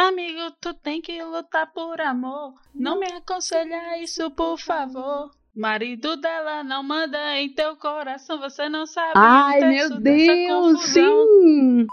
Amigo, tu tem que lutar por amor. Não me aconselha isso, por favor. Marido dela não manda em teu coração, você não sabe. Ai, meu Deus, sim!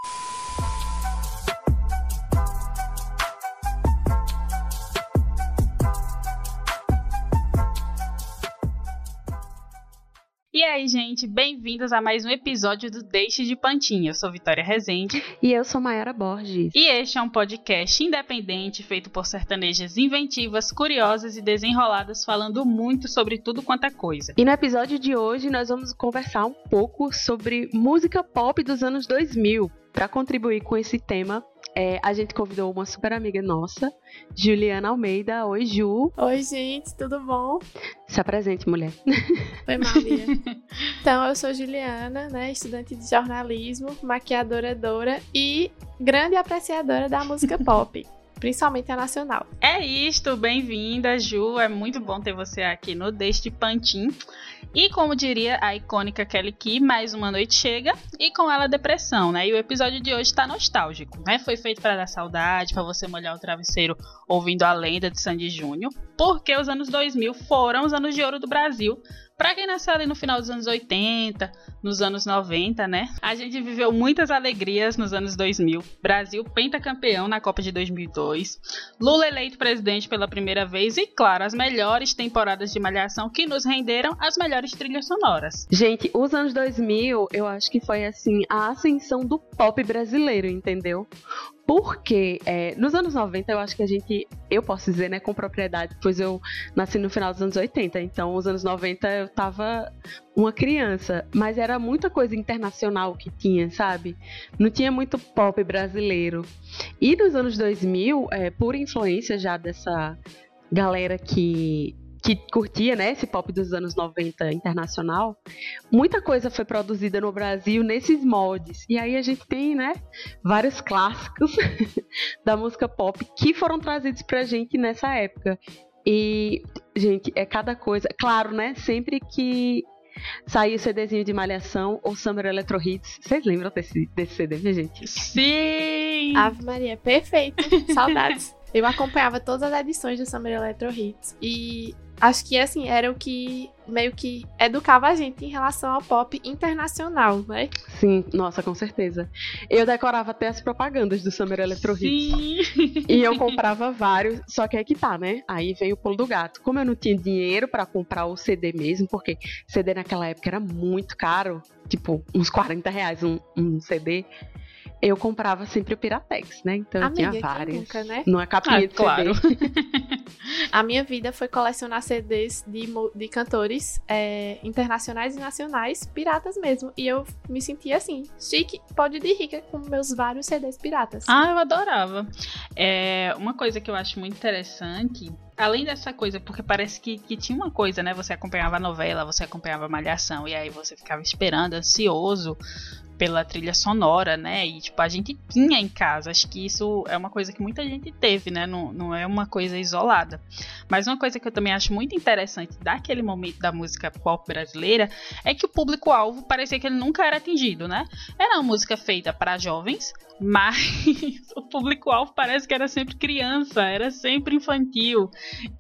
Aí, gente, bem-vindos a mais um episódio do Deixe de Pantinha. Eu sou Vitória Rezende. E eu sou Mayara Borges. E este é um podcast independente feito por sertanejas inventivas, curiosas e desenroladas, falando muito sobre tudo quanto é coisa. E no episódio de hoje nós vamos conversar um pouco sobre música pop dos anos 2000. Para contribuir com esse tema, é, a gente convidou uma super amiga nossa, Juliana Almeida. Oi, Ju. Oi, gente, tudo bom? Se apresente, mulher. Oi, Maria. então, eu sou Juliana, né, estudante de jornalismo, maquiadora e grande apreciadora da música pop principalmente a nacional. É isto, bem-vinda, Ju. É muito bom ter você aqui no Deste Pantin. E como diria a icônica Kelly Key, mais uma noite chega e com ela depressão, né? E o episódio de hoje tá nostálgico, né? Foi feito para dar saudade, para você molhar o travesseiro ouvindo a lenda de Sandy Júnior, porque os anos 2000 foram os anos de ouro do Brasil Pra quem nasceu ali no final dos anos 80, nos anos 90, né? A gente viveu muitas alegrias nos anos 2000. Brasil pentacampeão na Copa de 2002. Lula eleito presidente pela primeira vez e, claro, as melhores temporadas de Malhação que nos renderam as melhores trilhas sonoras. Gente, os anos 2000, eu acho que foi assim a ascensão do pop brasileiro, entendeu? Porque é, nos anos 90 eu acho que a gente, eu posso dizer, né, com propriedade, pois eu nasci no final dos anos 80, então os anos 90 eu tava uma criança, mas era muita coisa internacional que tinha, sabe? Não tinha muito pop brasileiro. E nos anos 2000, é, por influência já dessa galera que que curtia, né, esse pop dos anos 90 internacional, muita coisa foi produzida no Brasil nesses moldes. E aí a gente tem, né, vários clássicos da música pop que foram trazidos pra gente nessa época. E, gente, é cada coisa. Claro, né, sempre que sair o CDzinho de Malhação ou Summer Electro Hits. Vocês lembram desse, desse CD, minha gente? Sim! Ave Maria, perfeito. Saudades. Eu acompanhava todas as edições do Summer Electro Hits. E acho que assim era o que meio que educava a gente em relação ao pop internacional, né? Sim, nossa, com certeza. Eu decorava até as propagandas do Summer Electro Hits. Sim. E eu comprava vários, só que aí que tá, né? Aí veio o pulo do gato. Como eu não tinha dinheiro para comprar o CD mesmo, porque CD naquela época era muito caro, tipo uns 40 reais um, um CD eu comprava sempre o Piratex, né? Então Amiga, eu tinha vários. Nunca, né? Numa capinha Ah, de claro. CD. A minha vida foi colecionar CDs de, de cantores é, internacionais e nacionais, piratas mesmo. E eu me sentia assim, chique, pode de rica, com meus vários CDs piratas. Ah, eu adorava. É, uma coisa que eu acho muito interessante, além dessa coisa, porque parece que, que tinha uma coisa, né? Você acompanhava a novela, você acompanhava a Malhação, e aí você ficava esperando, ansioso pela trilha sonora, né? E tipo, a gente tinha em casa. Acho que isso é uma coisa que muita gente teve, né? Não, não é uma coisa isolada. Mas uma coisa que eu também acho muito interessante daquele momento da música pop brasileira é que o público-alvo parecia que ele nunca era atingido, né? Era uma música feita para jovens, mas o público-alvo parece que era sempre criança, era sempre infantil.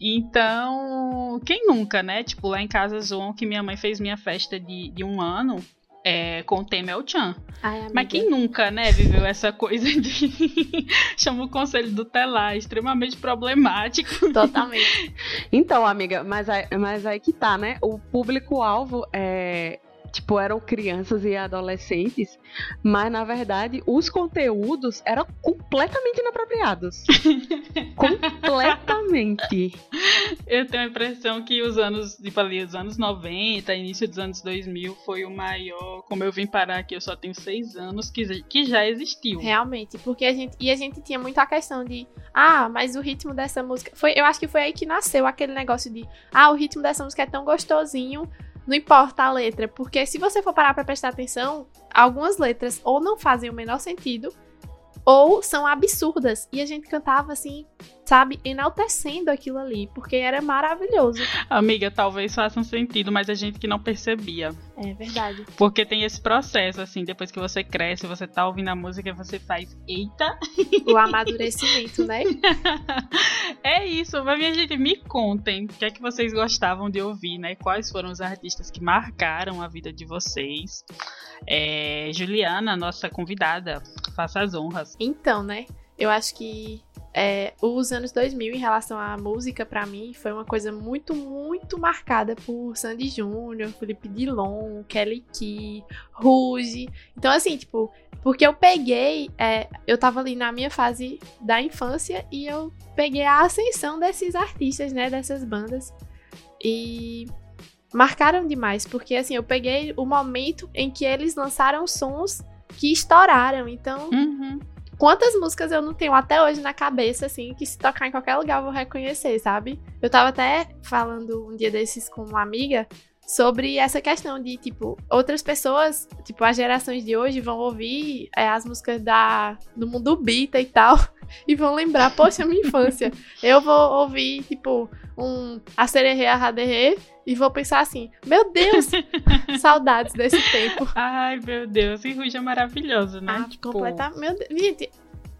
Então, quem nunca, né? Tipo, lá em casa zoam que minha mãe fez minha festa de, de um ano é, com o tema El Chan. Ai, amiga. Mas quem nunca, né, viveu essa coisa de chama o conselho do telar, extremamente problemático. Totalmente. Então, amiga, mas aí, mas aí que tá, né? O público-alvo é. Tipo, eram crianças e adolescentes, mas na verdade os conteúdos eram completamente inapropriados. completamente. Eu tenho a impressão que os anos, tipo ali, os anos 90, início dos anos 2000 foi o maior, como eu vim parar aqui, eu só tenho seis anos, que, que já existiu. Realmente, porque a gente. E a gente tinha muito a questão de. Ah, mas o ritmo dessa música. Foi, eu acho que foi aí que nasceu aquele negócio de. Ah, o ritmo dessa música é tão gostosinho. Não importa a letra. Porque se você for parar pra prestar atenção, algumas letras ou não fazem o menor sentido. Ou são absurdas. E a gente cantava assim. Sabe, enaltecendo aquilo ali, porque era maravilhoso. Amiga, talvez faça um sentido, mas a gente que não percebia. É verdade. Porque tem esse processo, assim, depois que você cresce, você tá ouvindo a música, você faz, eita. O amadurecimento, né? é isso, mas minha gente, me contem o que é que vocês gostavam de ouvir, né? Quais foram os artistas que marcaram a vida de vocês. É, Juliana, nossa convidada, faça as honras. Então, né? Eu acho que é, os anos 2000 em relação à música, para mim, foi uma coisa muito, muito marcada por Sandy Júnior, Felipe Dilon, Kelly Key, Rouge. Então, assim, tipo, porque eu peguei, é, eu tava ali na minha fase da infância e eu peguei a ascensão desses artistas, né, dessas bandas. E marcaram demais, porque assim, eu peguei o momento em que eles lançaram sons que estouraram. Então, uhum. Quantas músicas eu não tenho até hoje na cabeça, assim, que se tocar em qualquer lugar eu vou reconhecer, sabe? Eu tava até falando um dia desses com uma amiga sobre essa questão de, tipo, outras pessoas, tipo, as gerações de hoje vão ouvir é, as músicas da, do mundo bita e tal, e vão lembrar, poxa, minha infância. Eu vou ouvir, tipo, um A Sererê, A Raderê, e vou pensar assim, meu Deus, saudades desse tempo. Ai, meu Deus, e Ruge é maravilhoso, né? Ah, tipo... completamente. Meu Deus. Gente,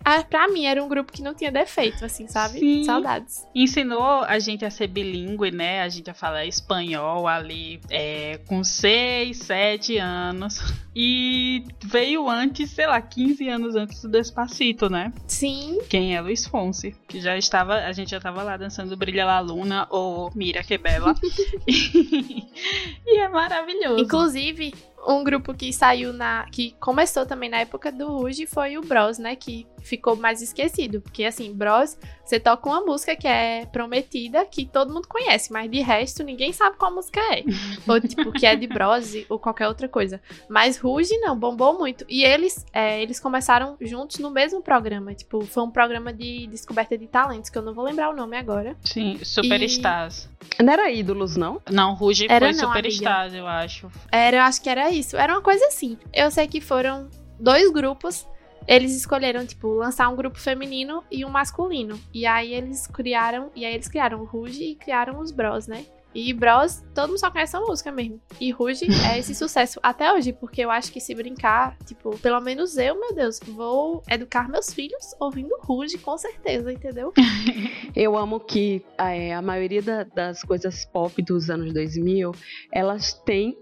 ah, pra mim era um grupo que não tinha defeito, assim, sabe? Sim. Saudades. Ensinou a gente a ser bilíngue, né? A gente a falar espanhol ali é, com 6, 7 anos. E veio antes, sei lá, 15 anos antes do Despacito, né? Sim. Quem é Luiz Fonse? Que já estava, a gente já estava lá dançando Brilha La Luna ou Mira Que Bela. e é maravilhoso. Inclusive, um grupo que saiu na. que começou também na época do Ruge foi o Bros, né? Que ficou mais esquecido. Porque assim, Bros, você toca uma música que é prometida, que todo mundo conhece, mas de resto ninguém sabe qual música é. ou tipo, que é de Bros ou qualquer outra coisa. Mas Ruge não, bombou muito. E eles, é, eles começaram juntos no mesmo programa. Tipo, foi um programa de descoberta de talentos, que eu não vou lembrar o nome agora. Sim, Superstars. E... Não era ídolos, não? Não, Ruge era, foi Superstars, eu acho. Era, eu acho que era isso. Era uma coisa assim. Eu sei que foram dois grupos. Eles escolheram, tipo, lançar um grupo feminino e um masculino. E aí eles criaram. E aí eles criaram o Ruge e criaram os Bros, né? E Bros, todo mundo só conhece a música mesmo. E Ruge é esse sucesso até hoje, porque eu acho que se brincar, tipo, pelo menos eu, meu Deus, vou educar meus filhos ouvindo Ruge, com certeza, entendeu? eu amo que é, a maioria da, das coisas pop dos anos 2000, elas têm,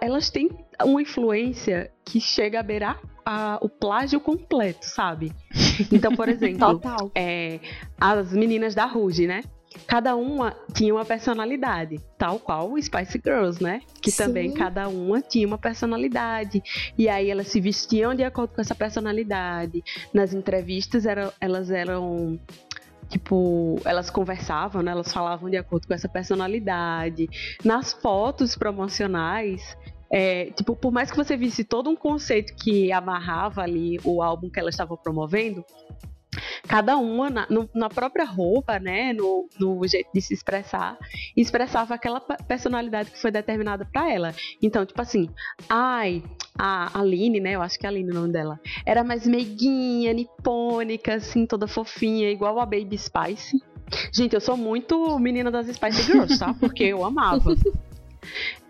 elas têm uma influência que chega a beirar a, o plágio completo, sabe? Então, por exemplo, é, as meninas da Ruge, né? Cada uma tinha uma personalidade, tal qual o Spice Girls, né? Que Sim. também cada uma tinha uma personalidade. E aí elas se vestiam de acordo com essa personalidade. Nas entrevistas era, elas eram tipo, elas conversavam, né? Elas falavam de acordo com essa personalidade. Nas fotos promocionais, é, tipo, por mais que você visse todo um conceito que amarrava ali o álbum que ela estava promovendo, cada uma na, no, na própria roupa, né, no, no, jeito de se expressar, expressava aquela personalidade que foi determinada para ela. Então, tipo assim, ai, a Aline, né, eu acho que é a Aline o nome dela, era mais meiguinha, nipônica, assim, toda fofinha, igual a Baby Spice. Gente, eu sou muito menina das Spice Girls, tá? Porque eu amava.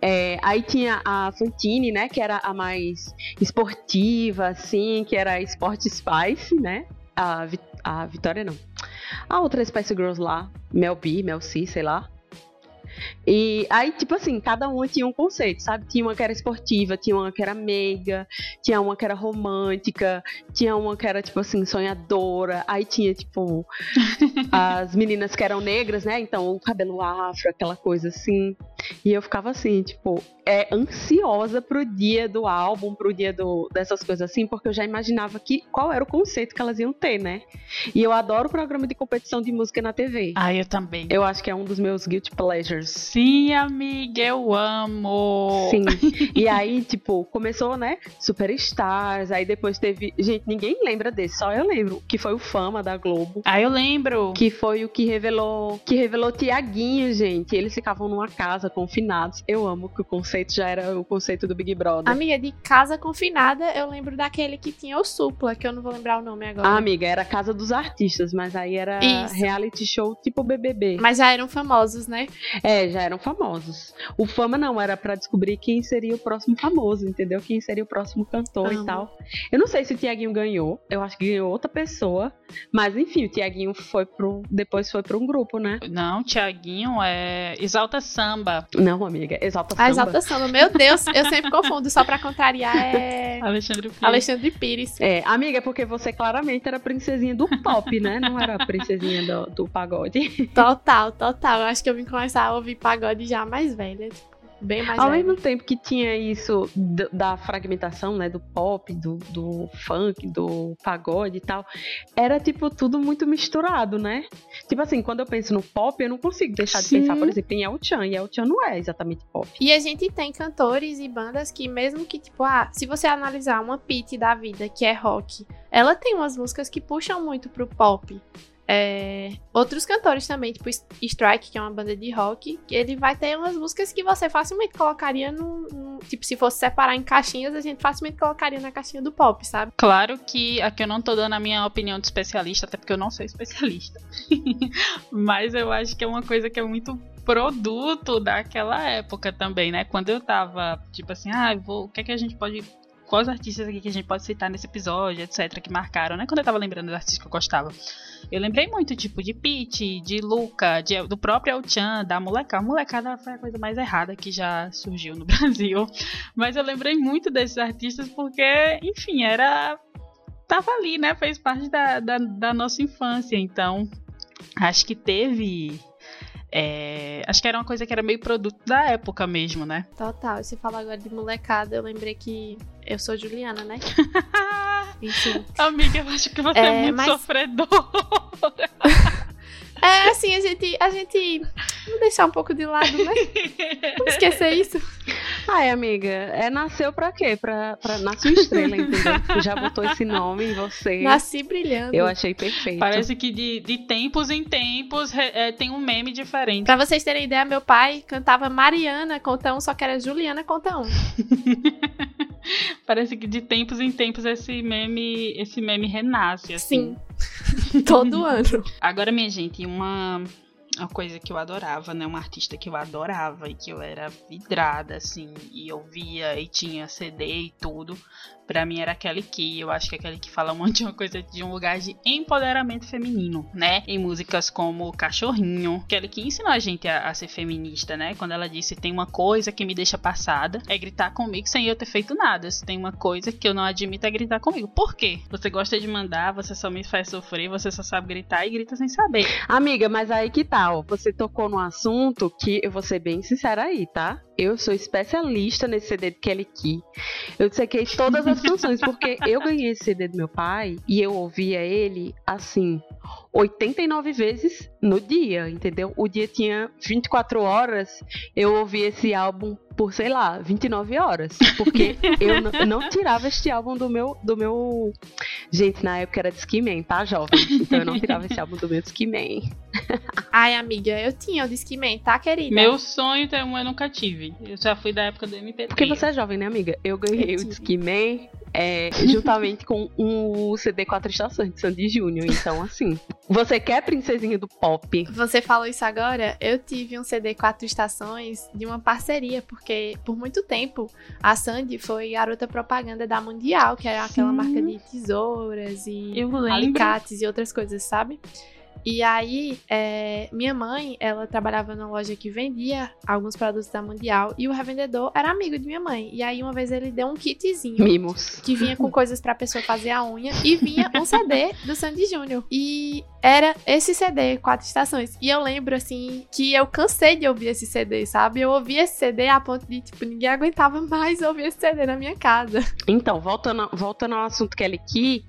É, aí tinha a Fantine, né? Que era a mais esportiva, assim, que era a Sport Spice, né? A, a Vitória não. A outra Spice Girls lá, Mel B, Mel C, sei lá. E aí, tipo assim, cada uma tinha um conceito, sabe? Tinha uma que era esportiva, tinha uma que era meiga, tinha uma que era romântica, tinha uma que era, tipo assim, sonhadora. Aí tinha, tipo, as meninas que eram negras, né? Então, o cabelo afro, aquela coisa assim. E eu ficava assim, tipo, é, ansiosa pro dia do álbum, pro dia do, dessas coisas assim, porque eu já imaginava que qual era o conceito que elas iam ter, né? E eu adoro o programa de competição de música na TV. Ah, eu também. Eu acho que é um dos meus guilty pleasures. Sim amiga, eu amo. Sim. E aí, tipo, começou, né? Superstars. Aí depois teve. Gente, ninguém lembra desse, só eu lembro. Que foi o Fama da Globo. Ah, eu lembro. Que foi o que revelou. Que revelou Tiaguinho, gente. Eles ficavam numa casa confinados. Eu amo que o conceito já era o conceito do Big Brother. Amiga, de casa confinada, eu lembro daquele que tinha o Supla, que eu não vou lembrar o nome agora. Ah, amiga, era a casa dos artistas, mas aí era Isso. reality show tipo BBB. Mas já eram famosos, né? É, já eram famosos. O Fama não, era pra descobrir quem seria o próximo famoso, entendeu? Quem seria o próximo cantor e tal. Eu não sei se o Tiaguinho ganhou, eu acho que ganhou outra pessoa, mas enfim, o Tiaguinho foi pro. Depois foi pra um grupo, né? Não, Tiaguinho é Exalta Samba. Não, amiga, Exalta Samba. A Exalta Samba. Meu Deus, eu sempre confundo, só pra contrariar, é Alexandre Pires. Alexandre Pires. É, amiga, porque você claramente era princesinha do pop, né? Não era princesinha do, do pagode. Total, total. Eu acho que eu vim começar a ouvir pagode já mais velha. Tipo, bem mais Ao velha. mesmo tempo que tinha isso da fragmentação, né, do pop, do, do funk, do pagode e tal, era tipo tudo muito misturado, né? Tipo assim, quando eu penso no pop, eu não consigo deixar de Sim. pensar, por exemplo, em El Chan, e El Chan não é exatamente pop. E a gente tem cantores e bandas que, mesmo que, tipo, ah, se você analisar uma Pete da vida, que é rock, ela tem umas músicas que puxam muito pro pop. É, Outros cantores também, tipo Strike, que é uma banda de rock, que ele vai ter umas músicas que você facilmente colocaria no. no- Tipo, se fosse separar em caixinhas, a gente facilmente colocaria na caixinha do pop, sabe? Claro que aqui eu não tô dando a minha opinião de especialista, até porque eu não sou especialista. Mas eu acho que é uma coisa que é muito produto daquela época também, né? Quando eu tava, tipo assim, ah, vou, o que é que a gente pode. Quais artistas aqui que a gente pode citar nesse episódio, etc., que marcaram, né? Quando eu tava lembrando dos artistas que eu gostava. Eu lembrei muito, tipo, de Pete, de Luca, de- do próprio El Chan, da molecada. A molecada foi a coisa mais errada que já surgiu no Brasil. Mas eu lembrei muito desses artistas porque, enfim, era. Tava ali, né? Fez parte da, da, da nossa infância. Então, acho que teve. É, acho que era uma coisa que era meio produto da época mesmo, né? Total. Você fala agora de molecada, eu lembrei que eu sou Juliana, né? Enfim. Amiga, eu acho que você é, É, muito mas- sofredor. É, assim, a gente. A gente. Vamos deixar um pouco de lado, né? Vamos esquecer isso. Ai, amiga, é nasceu pra quê? Pra, pra nascer estrela, entendeu? Já botou esse nome em você. Nasci brilhando. Eu achei perfeito. Parece que de, de tempos em tempos é, tem um meme diferente. Pra vocês terem ideia, meu pai cantava Mariana conta um, só que era Juliana conta um. Parece que de tempos em tempos esse meme, esse meme renasce, assim. Sim. Todo ano. Agora, minha gente, uma, uma coisa que eu adorava, né? Uma artista que eu adorava e que eu era vidrada, assim, e eu via e tinha CD e tudo. Pra mim era Kelly Key. Eu acho que é Kelly Key fala um monte de uma coisa de um lugar de empoderamento feminino, né? Em músicas como Cachorrinho. Kelly Key ensinou a gente a, a ser feminista, né? Quando ela disse: tem uma coisa que me deixa passada, é gritar comigo sem eu ter feito nada. Se tem uma coisa que eu não admito, é gritar comigo. Por quê? Você gosta de mandar, você só me faz sofrer, você só sabe gritar e grita sem saber. Amiga, mas aí que Você tocou num assunto que eu vou ser bem sincera aí, tá? Eu sou especialista nesse CD de Kelly Key. Eu dissequei todas as canções, porque eu ganhei esse CD do meu pai e eu ouvia ele assim, 89 vezes no dia, entendeu? O dia tinha 24 horas, eu ouvi esse álbum por, sei lá, 29 horas. Porque eu não tirava este álbum do meu, do meu. Gente, na época era Discman, tá, jovem? Então eu não tirava esse álbum do meu Discman. Ai, amiga, eu tinha o Discman, tá, querida? Meu sonho ter um eu nunca tive. Eu já fui da época do MP3. Porque você é jovem, né, amiga? Eu ganhei Eu o. Discman é, juntamente com o CD Quatro Estações de Sandy Júnior. Então, assim, você quer princesinha do pop? Você falou isso agora, eu tive um CD quatro estações de uma parceria, porque por muito tempo a Sandy foi garota propaganda da Mundial, que é aquela Sim. marca de tesouras e alicates e outras coisas, sabe? E aí, é, minha mãe, ela trabalhava numa loja que vendia alguns produtos da Mundial e o revendedor era amigo de minha mãe. E aí, uma vez ele deu um kitzinho Mimos. que vinha com coisas pra pessoa fazer a unha e vinha um CD do Sandy Júnior. E era esse CD, Quatro Estações. E eu lembro, assim, que eu cansei de ouvir esse CD, sabe? Eu ouvi esse CD a ponto de, tipo, ninguém aguentava mais ouvir esse CD na minha casa. Então, voltando, voltando ao assunto Kelly Key,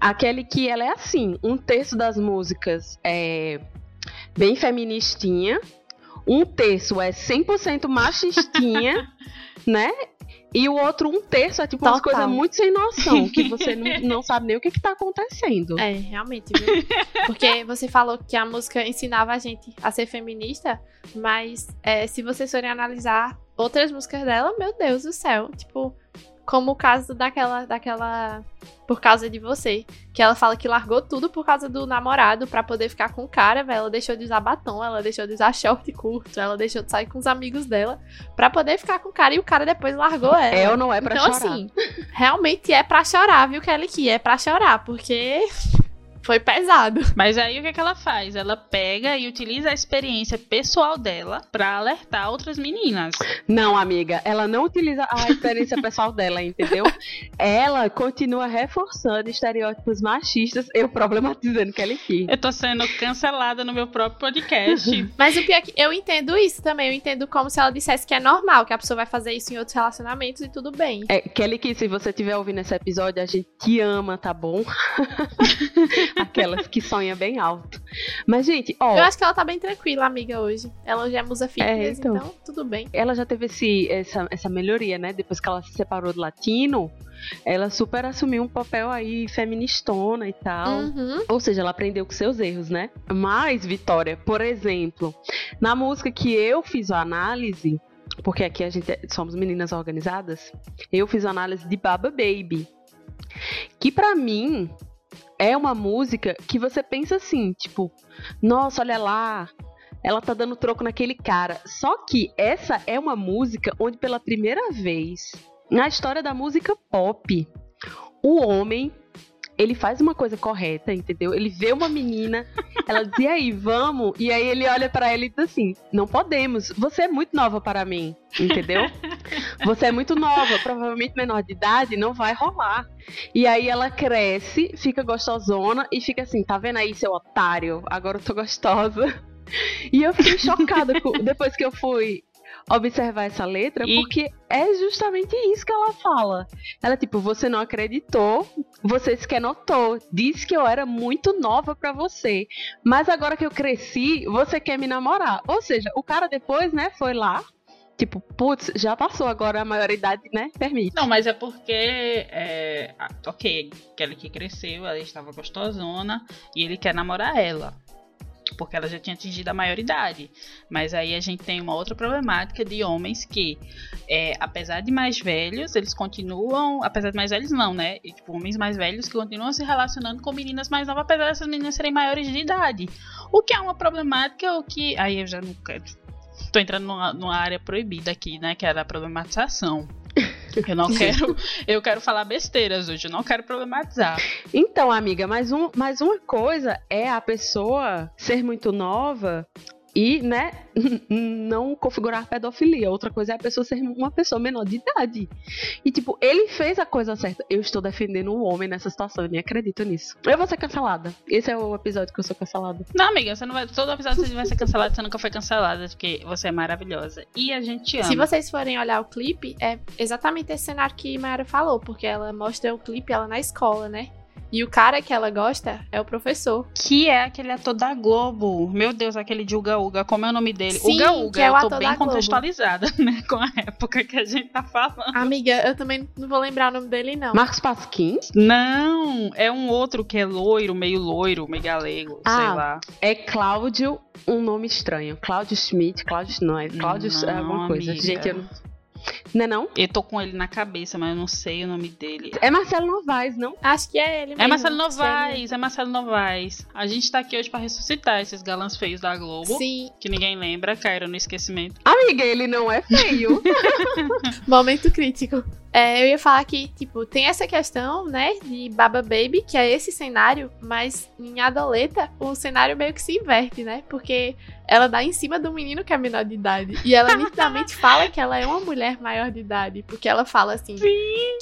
a Kelly Key, ela é assim, um terço das músicas é bem feministinha, um terço é 100% machistinha, né? E o outro um terço é tipo umas Total. coisas muito sem noção, que você não, não sabe nem o que, que tá acontecendo. É, realmente, viu? Porque você falou que a música ensinava a gente a ser feminista, mas é, se vocês forem analisar outras músicas dela, meu Deus do céu, tipo, como o caso daquela, daquela Por Causa de Você, que ela fala que largou tudo por causa do namorado pra poder ficar com o cara, velho. Ela deixou de usar batom, ela deixou de usar short curto, ela deixou de sair com os amigos dela pra poder ficar com o cara e o cara depois largou ela. É ou não é pra então, chorar? assim, realmente é pra chorar, viu, Kelly Key? É pra chorar, porque foi pesado. Mas aí o que, é que ela faz? Ela pega e utiliza a experiência pessoal dela pra alertar outras meninas. Não, amiga, ela não utiliza a experiência pessoal dela, entendeu? Ela continua reforçando estereótipos machistas, eu problematizando Kelly Key. Eu tô sendo cancelada no meu próprio podcast. Mas o pior é que eu entendo isso também. Eu entendo como se ela dissesse que é normal, que a pessoa vai fazer isso em outros relacionamentos e tudo bem. É, Kelly Key, se você estiver ouvindo esse episódio, a gente te ama, tá bom? Aquelas que sonham bem alto. Mas, gente, ó. Eu acho que ela tá bem tranquila, amiga, hoje. Ela já é musa fitness, então. então. tudo bem. ela já teve esse, essa, essa melhoria, né? Depois que ela se separou do latino, ela super assumiu um papel aí feministona e tal. Uhum. Ou seja, ela aprendeu com seus erros, né? Mas, Vitória, por exemplo, na música que eu fiz a análise, porque aqui a gente é- somos meninas organizadas, eu fiz a análise de Baba Baby. Que pra mim é uma música que você pensa assim, tipo, nossa, olha lá, ela tá dando troco naquele cara. Só que essa é uma música onde pela primeira vez na história da música pop, o homem ele faz uma coisa correta, entendeu? Ele vê uma menina, ela diz, e aí, vamos? E aí ele olha pra ela e diz assim, não podemos, você é muito nova para mim, entendeu? Você é muito nova, provavelmente menor de idade, não vai rolar. E aí ela cresce, fica gostosona e fica assim, tá vendo aí, seu otário? Agora eu tô gostosa. E eu fiquei chocada com- depois que eu fui observar essa letra, E- porque é justamente isso que ela fala. Ela, tipo, você não acreditou, você sequer notou, disse que eu era muito nova pra você, mas agora que eu cresci, você quer me namorar. Ou seja, o cara depois, né, foi lá, tipo, putz, já passou agora a maioridade, né, permite. Não, mas é porque. É, ok, aquela que cresceu, ela estava gostosona e ele quer namorar ela. Porque ela já tinha atingido a maioridade. Mas aí a gente tem uma outra problemática de homens que, é, apesar de mais velhos, eles continuam. Apesar de mais velhos, não, né? E, tipo, homens mais velhos que continuam se relacionando com meninas mais novas, apesar dessas meninas serem maiores de idade. O que é uma problemática, o que. Aí eu já não quero. Tô entrando numa, numa área proibida aqui, né? Que é a da problematização. Eu não quero. Eu quero falar besteiras hoje, eu não quero problematizar. Então, amiga, mais, um, mais uma coisa é a pessoa ser muito nova e, né, não configurar pedofilia. Outra coisa é a pessoa ser uma pessoa menor de idade. E, tipo, ele fez a coisa certa. Eu estou defendendo o homem nessa situação, eu nem acredito nisso. Eu vou ser cancelada. Esse é o episódio que eu sou cancelada. Não, amiga, você não vai. Todo episódio você vai ser cancelado, você nunca foi cancelada, porque você é maravilhosa. E a gente ama. Se vocês forem olhar o clipe, é exatamente esse cenário que Mayara falou, porque ela mostra o clipe ela na escola, né? E o cara que ela gosta é o professor. Que é aquele ator da Globo. Meu Deus, aquele de Uga Uga. Como é o nome dele? Sim, Uga Uga. que é o eu tô bem contextualizada, né? Com a época que a gente tá falando. Amiga, eu também não vou lembrar o nome dele, não. Marcos Pasquim Não, é um outro que é loiro, meio loiro, meio galego, sei Ah, lá. é Cláudio, um nome estranho. Cláudio Schmidt, Cláudio não, é Cláudio é Não, alguma coisa. amiga. Gente, eu não... Não é não? Eu tô com ele na cabeça, mas eu não sei o nome dele. É Marcelo Novaes, não? Acho que é ele mesmo. É Marcelo Novaes, é Marcelo Novaes. A gente tá aqui hoje pra ressuscitar esses galãs feios da Globo. Sim, Que ninguém lembra, caíram no esquecimento. Amiga, ele não é feio. momento crítico. É, eu ia falar que, tipo, tem essa questão, né, de Baba Baby, que é esse cenário, mas em Adoleta, o cenário meio que se inverte, né? Porque ela dá em cima do menino que é menor de idade. E ela nitidamente fala que ela é uma mulher maior de idade. Porque ela fala assim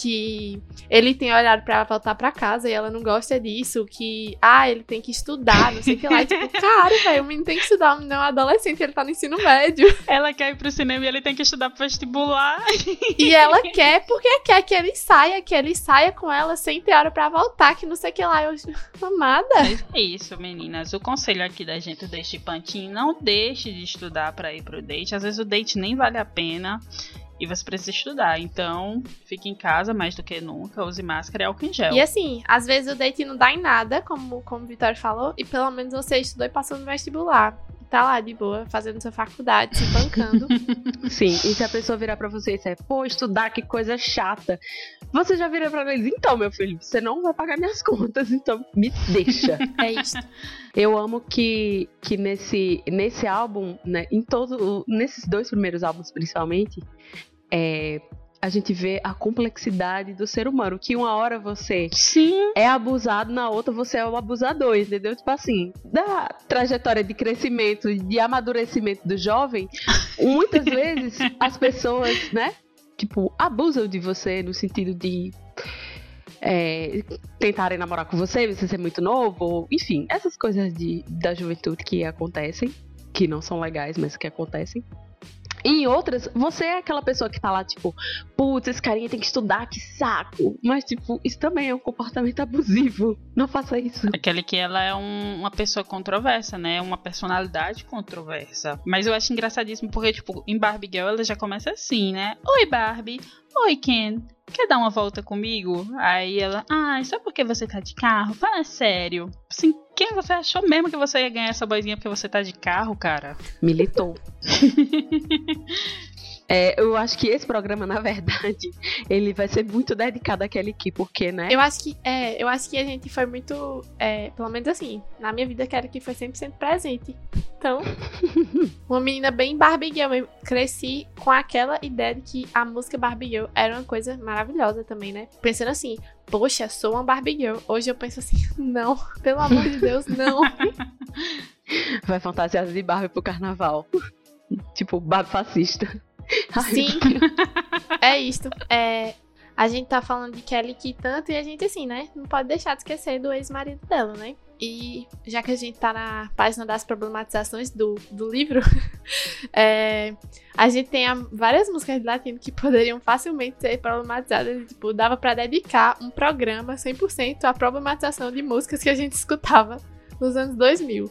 que ele tem olhado pra ela voltar pra casa e ela não gosta disso. Que, ah, ele tem que estudar, não sei o que lá. E, tipo, cara, velho, o menino tem que estudar, o menino é um adolescente, ele tá no ensino médio. Ela quer ir pro cinema e ele tem que estudar pro vestibular. E ela quer porque quer que ele saia, que ele saia com ela sem ter hora pra voltar, que não sei o que lá. Eu, amada. Mas é isso, meninas. O conselho aqui da gente deste pantinho, não deixe de estudar para ir pro date. Às vezes o date nem vale a pena e você precisa estudar. Então, fique em casa mais do que nunca, use máscara e álcool em gel. E assim, às vezes o date não dá em nada, como, como o Vitória falou, e pelo menos você estudou e passou no vestibular. Tá lá de boa, fazendo sua faculdade, se bancando. Sim, e se a pessoa virar pra você e disser, pô, estudar, que coisa chata. Você já vira pra eles, então, meu filho, você não vai pagar minhas contas, então me deixa. é isso. Eu amo que, que nesse, nesse álbum, né, em todo, nesses dois primeiros álbuns principalmente, é, a gente vê a complexidade do ser humano. Que uma hora você Sim. é abusado, na outra você é o abusador, entendeu? Tipo assim, da trajetória de crescimento, de amadurecimento do jovem, muitas vezes as pessoas, né, tipo, abusam de você no sentido de. É, tentarem namorar com você, você ser muito novo, enfim, essas coisas de, da juventude que acontecem, que não são legais, mas que acontecem. Em outras, você é aquela pessoa que tá lá, tipo, putz, esse carinha tem que estudar, que saco. Mas, tipo, isso também é um comportamento abusivo. Não faça isso. Aquele que ela é um- uma pessoa controversa, né? Uma personalidade controversa. Mas eu acho engraçadíssimo porque, tipo, em Barbie Girl ela já começa assim, né? Oi, Barbie. Oi, Ken. Quer dar uma volta comigo? Aí ela, ah, só porque você tá de carro? Fala sério. Assim, quem você achou mesmo que você ia ganhar essa boizinha porque você tá de carro, cara? Militou. É, eu acho que esse programa, na verdade, ele vai ser muito dedicado àquele Ki, porque, né? Eu acho que, é, eu acho que a gente foi muito, é, pelo menos assim, na minha vida, quero que foi 100% presente. Então, uma menina bem Barbie Girl. Eu cresci com aquela ideia de que a música Barbie Girl era uma coisa maravilhosa também, né? Pensando assim, poxa, sou uma Barbie Girl. Hoje eu penso assim, não, pelo amor de Deus, não. Vai fantasiar de Barbie pro carnaval. tipo, Barbie fascista. Sim, é isto. É, a gente tá falando de Kelly que tanto e a gente, assim, né? Não pode deixar de esquecer do ex-marido dela, né? E já que a gente tá na página das problematizações do, do livro, é, a gente tem a- várias músicas de latino que poderiam facilmente ser problematizadas. Tipo, dava pra dedicar um programa 100% à problematização de músicas que a gente escutava nos anos 2000.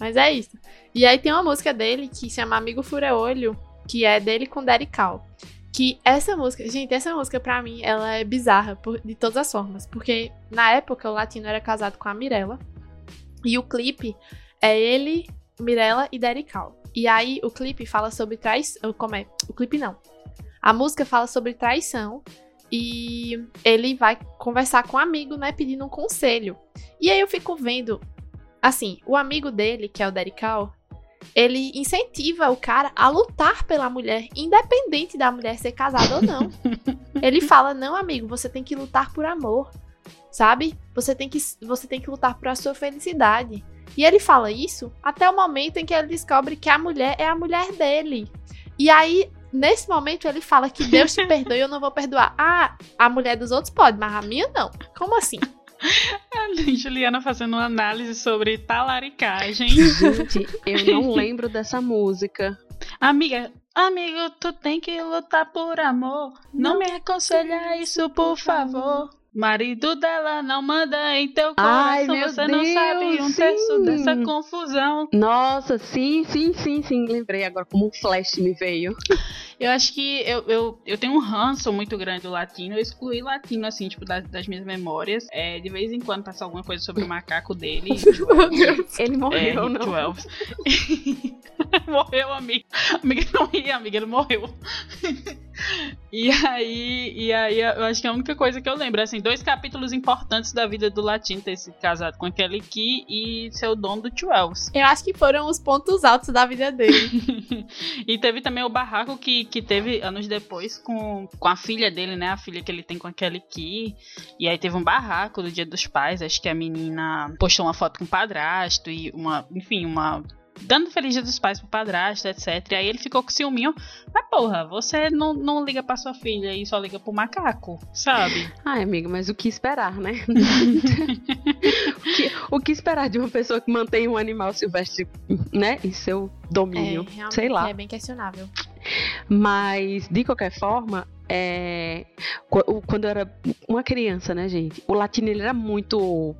Mas é isso. E aí tem uma música dele que chama Amigo Fura Olho, que é dele com Daddy Cal. Que essa música, gente, essa música pra mim, ela é bizarra por- de todas as formas. Porque na época o Latino era casado com a Mirella. E o clipe é ele, Mirella e Daddy Cal. E aí o clipe fala sobre traição. Como é? O clipe não. A música fala sobre traição. E ele vai conversar com um amigo, né? Pedindo um conselho. E aí eu fico vendo. Assim, o amigo dele, que é o Daddy Cal, ele incentiva o cara a lutar pela mulher, independente da mulher ser casada ou não. ele fala: "Não, amigo, você tem que lutar por amor". Sabe? Você tem que você tem que lutar por a sua felicidade. E ele fala isso até o momento em que ele descobre que a mulher é a mulher dele. E aí, nesse momento, ele fala que Deus te perdoe eu não vou perdoar. Ah, a mulher dos outros pode, mas a minha não. Como assim? Juliana fazendo uma análise sobre talaricagem. Gente, eu não lembro dessa música. Amiga, amigo, tu tem que lutar por amor. Não, me aconselha isso, por favor. Marido dela não manda em teu coração. Ai, meu você não Deus, sabe um terço sim. dessa confusão. Nossa, sim, sim, sim, sim. Lembrei agora como um flash me veio. Eu acho que eu, eu, eu tenho um ranço muito grande do latino. Eu excluí latino, assim, tipo, das, das minhas memórias. É, de vez em quando passa alguma coisa sobre o macaco dele. Ele É, morreu, Rick não. Morreu, amiga. Amiga, não ria, amiga, ele morreu. e aí, e aí, eu acho que a única coisa que eu lembro, assim, dois capítulos importantes da vida do Latino ter se casado com aquele Key e ser o dono do Twelves. Eu acho que foram os pontos altos da vida dele. e teve também o barraco que, que teve anos depois com, com a filha dele, né? A filha que ele tem com aquele Key. E aí teve um barraco do Dia dos Pais. Acho que a menina postou uma foto com o padrasto e uma, enfim, uma. Dando feliz dia dos pais pro padrasto, etc. E aí ele ficou com ciúminho. Mas porra, você não, não liga pra sua filha e só liga pro macaco, sabe? Ai, amigo, mas o que esperar, né? o, que, o que esperar de uma pessoa que mantém um animal silvestre, né? Em seu domínio? realmente Sei lá. É bem questionável. Mas, de qualquer forma, é, quando eu era uma criança, né, gente? O latino ele era muito.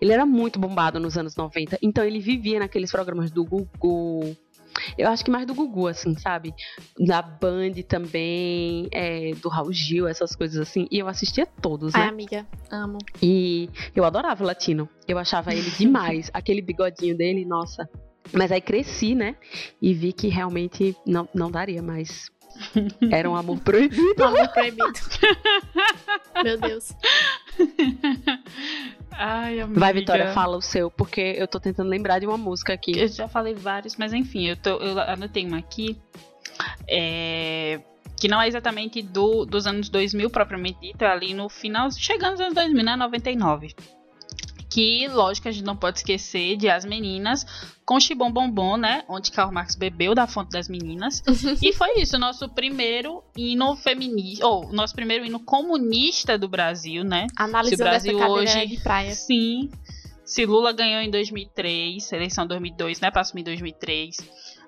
Ele era muito bombado nos anos 90. Então ele vivia naqueles programas do Gugu. Eu acho que mais do Gugu, assim, sabe? Da Band também, é, do Raul Gil, essas coisas assim. E eu assistia todos, né? Ai, amiga, amo. E eu adorava o latino. Eu achava ele demais. Aquele bigodinho dele, nossa. Mas aí cresci, né? E vi que realmente não, não daria mais. Era um amor proibido. Um amor proibido. Meu Deus. Ai, amiga. Vai, Vitória, fala o seu, porque eu tô tentando lembrar de uma música aqui. Eu já falei vários, mas enfim, eu, tô, eu anotei uma aqui. É, que não é exatamente do, dos anos 2000 propriamente dito, é ali no final, chegando nos anos 2000, né? 99 que, lógico, a gente não pode esquecer de As Meninas com Chibom Bombom, né? Onde Karl Marx bebeu da fonte das meninas. e foi isso, nosso primeiro hino feminista, ou nosso primeiro hino comunista do Brasil, né? Analisando Brasil essa hoje, de praia. Sim. Se Lula ganhou em 2003, eleição 2002, né? Assumir em 2003.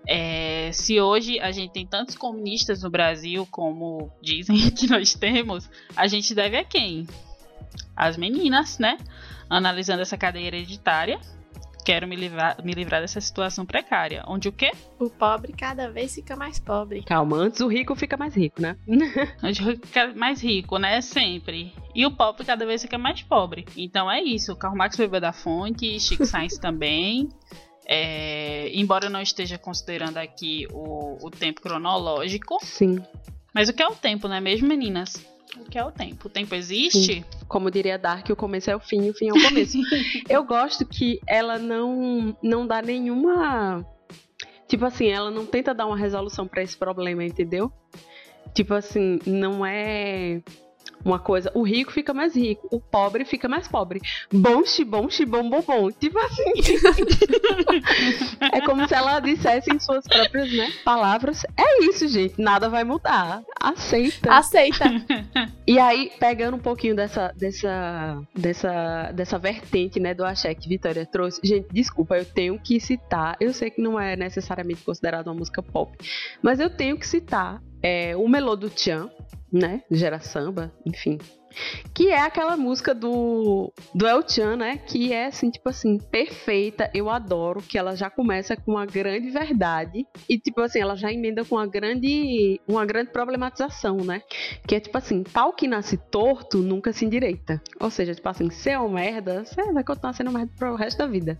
É, se hoje a gente tem tantos comunistas no Brasil, como dizem que nós temos, a gente deve a quem? As meninas, né? Analisando essa cadeia hereditária, quero me livrar, me livrar dessa situação precária. Onde o quê? O pobre cada vez fica mais pobre. Calma, antes o rico fica mais rico, né? Onde o rico fica mais rico, né? Sempre. E o pobre cada vez fica mais pobre. Então é isso. O Karl Marx bebeu da fonte, Chico Sainz também. É, embora eu não esteja considerando aqui o, o tempo cronológico. Sim. Mas o que é o tempo, não é mesmo, meninas? O que é o tempo? O tempo existe? Sim. Como diria Dark, o começo é o fim e o fim é o começo. eu gosto que ela não, não dá nenhuma. Tipo assim, ela não tenta dar uma resolução para esse problema, entendeu? Tipo assim, não é uma coisa, o rico fica mais rico, o pobre fica mais pobre. Bom, xibom, xibom, bom, bom. Tipo assim. é como se ela dissesse em suas próprias né, palavras: é isso, gente, nada vai mudar. Aceita. Aceita. e aí, pegando um pouquinho dessa, dessa, dessa, dessa vertente, né, do axé que Vitória trouxe. Gente, desculpa, eu tenho que citar. Eu sei que não é necessariamente considerado uma música pop, mas eu tenho que citar é, o Melô do Tchan, né? Gera samba, enfim. Que é aquela música do, do El Chan, né? Que é, assim, tipo assim, perfeita. Eu adoro que ela já começa com uma grande verdade. E, tipo assim, ela já emenda com uma grande, uma grande problematização, né? Que é, tipo assim, pau que nasce torto nunca se endireita. Ou seja, tipo assim, se é uma merda, você vai continuar sendo merda pro resto da vida.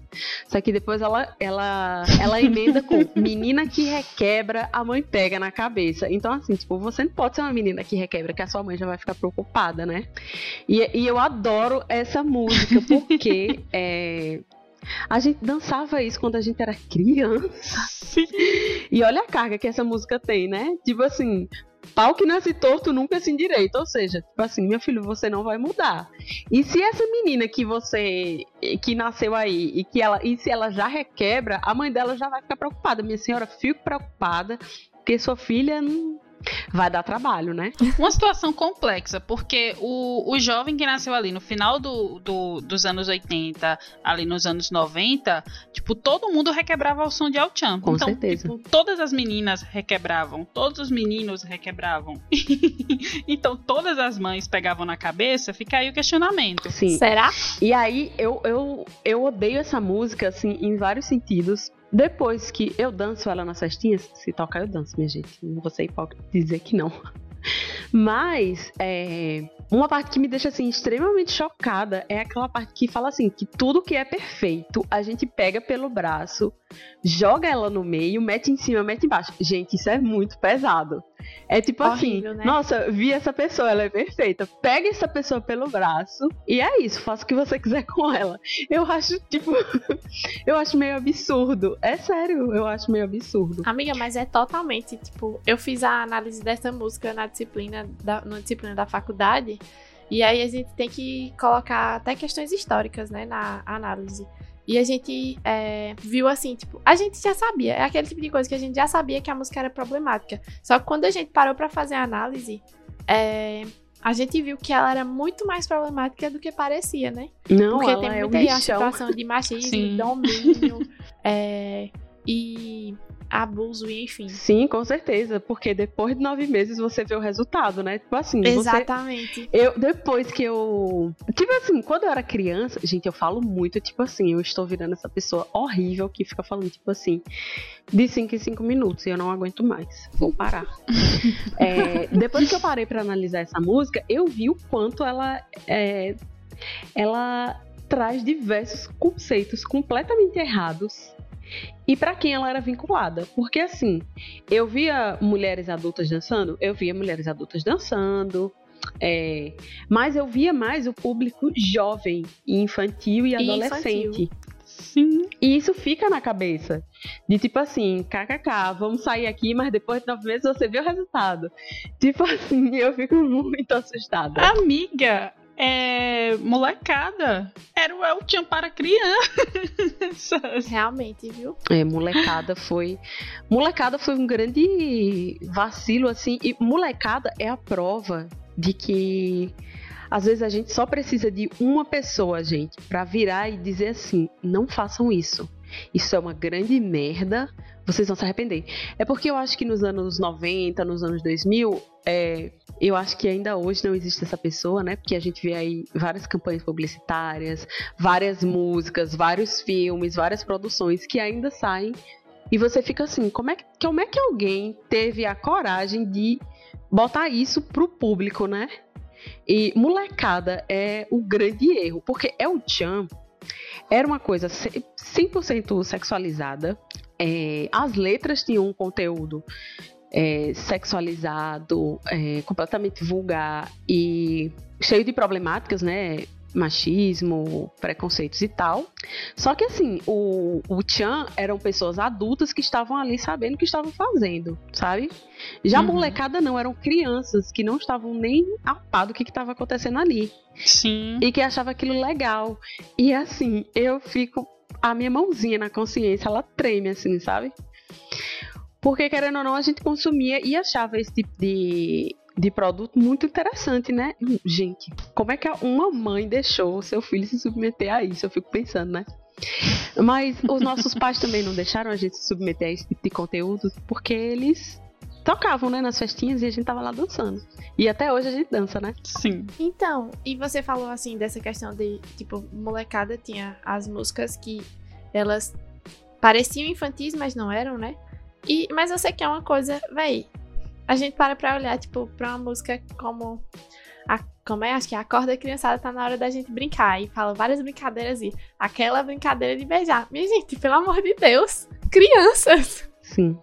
Só que depois ela, ela, ela emenda com menina que requebra, a mãe pega na cabeça. Então, assim, tipo, você não pode ser uma menina que requebra, que a sua mãe já vai ficar preocupada, né? E, e eu adoro essa música porque é, a gente dançava isso quando a gente era criança. Sim. E olha a carga que essa música tem, né? Tipo assim, pau que nasce torto nunca se endireita. Ou seja, tipo assim, meu filho, você não vai mudar. E se essa menina que você que nasceu aí e que ela e se ela já requebra, a mãe dela já vai ficar preocupada. Minha senhora, fico preocupada porque sua filha não vai dar trabalho, né? Uma situação complexa, porque o, o jovem que nasceu ali no final do, do, dos anos 80, ali nos anos 90, tipo, todo mundo requebrava o som de Al-Chan. Com então, certeza. Tipo, todas as meninas requebravam, todos os meninos requebravam. então, todas as mães pegavam na cabeça, fica aí o questionamento. Sim. Será? E aí, eu, eu, eu odeio essa música, assim, em vários sentidos, depois que eu danço ela nas festinhas, se tocar eu danço, minha gente. Não vou ser hipócrita dizer que não. Mas é, uma parte que me deixa assim extremamente chocada é aquela parte que fala assim que tudo que é perfeito a gente pega pelo braço, joga ela no meio, mete em cima, mete embaixo. Gente, isso é muito pesado. É tipo assim, Horrível, né? nossa, vi essa pessoa, ela é perfeita. Pega essa pessoa pelo braço e é isso, faça o que você quiser com ela. Eu acho, tipo, eu acho meio absurdo. É sério, eu acho meio absurdo. Amiga, mas é totalmente, tipo, eu fiz a análise dessa música na disciplina da, na disciplina da faculdade, e aí a gente tem que colocar até questões históricas, né, na análise. E a gente é, viu assim, tipo, a gente já sabia, é aquele tipo de coisa que a gente já sabia que a música era problemática. Só que quando a gente parou para fazer a análise, é, a gente viu que ela era muito mais problemática do que parecia, né? Não, Porque ela tem é muita um a lixão. situação de machismo, Sim. domínio, é, e abuso e enfim. Sim, com certeza, porque depois de nove meses você vê o resultado, né? Tipo assim, Exatamente. Você... Eu, depois que eu. Tipo assim, quando eu era criança, gente, eu falo muito, tipo assim, eu estou virando essa pessoa horrível que fica falando, tipo assim, de cinco em cinco minutos, e eu não aguento mais. Vou parar. é, depois que eu parei para analisar essa música, eu vi o quanto ela. É, ela traz diversos conceitos completamente errados e para quem ela era vinculada. Porque assim, eu via mulheres adultas dançando, eu via mulheres adultas dançando, é, mas eu via mais o público jovem, infantil e adolescente. Infantil. Sim. E isso fica na cabeça. De tipo assim, kkk, vamos sair aqui, mas depois de nove meses você vê o resultado. Tipo assim, eu fico muito assustada. Amiga, é, molecada. Era o El Chan para crianças. Realmente, viu? É, molecada foi. Molecada foi um grande vacilo, assim. E molecada é a prova de que às vezes a gente só precisa de uma pessoa, gente, para virar e dizer assim: não façam isso. Isso é uma grande merda, vocês vão se arrepender. É porque eu acho que nos anos 90, nos anos 2000, é, eu acho que ainda hoje não existe essa pessoa, né? Porque a gente vê aí várias campanhas publicitárias, várias músicas, vários filmes, várias produções que ainda saem e você fica assim, como é que, como é que alguém teve a coragem de botar isso pro público, né? E molecada é o grande erro, porque é o Chan era uma coisa 100% sexualizada. É, as letras tinham um conteúdo é, sexualizado, é, completamente vulgar e cheio de problemáticas, né? machismo, preconceitos e tal. Só que assim, o, o Chan eram pessoas adultas que estavam ali sabendo o que estavam fazendo, sabe? Já uhum. molecada não, eram crianças que não estavam nem a par do que estava acontecendo ali. Sim. E que achavam aquilo legal. E assim, eu fico. A minha mãozinha na consciência, ela treme, assim, sabe? Porque, querendo ou não, a gente consumia e achava esse tipo de, de produto muito interessante, né? Gente, como é que uma mãe deixou o seu filho se submeter a isso? Eu fico pensando, né? Mas os nossos pais também não deixaram a gente se submeter a esse tipo de conteúdo porque eles tocavam, né, nas festinhas e a gente tava lá dançando. E até hoje a gente dança, né? Sim. Então, e você falou assim dessa questão de, tipo, molecada tinha as músicas que elas pareciam infantis, mas não eram, né? E, mas eu sei que é uma coisa, véi, a gente para pra olhar, tipo, pra uma música como. A, como é? Acho que a corda criançada tá na hora da gente brincar. E fala várias brincadeiras e aquela brincadeira de beijar. Minha gente, pelo amor de Deus, crianças! Sim.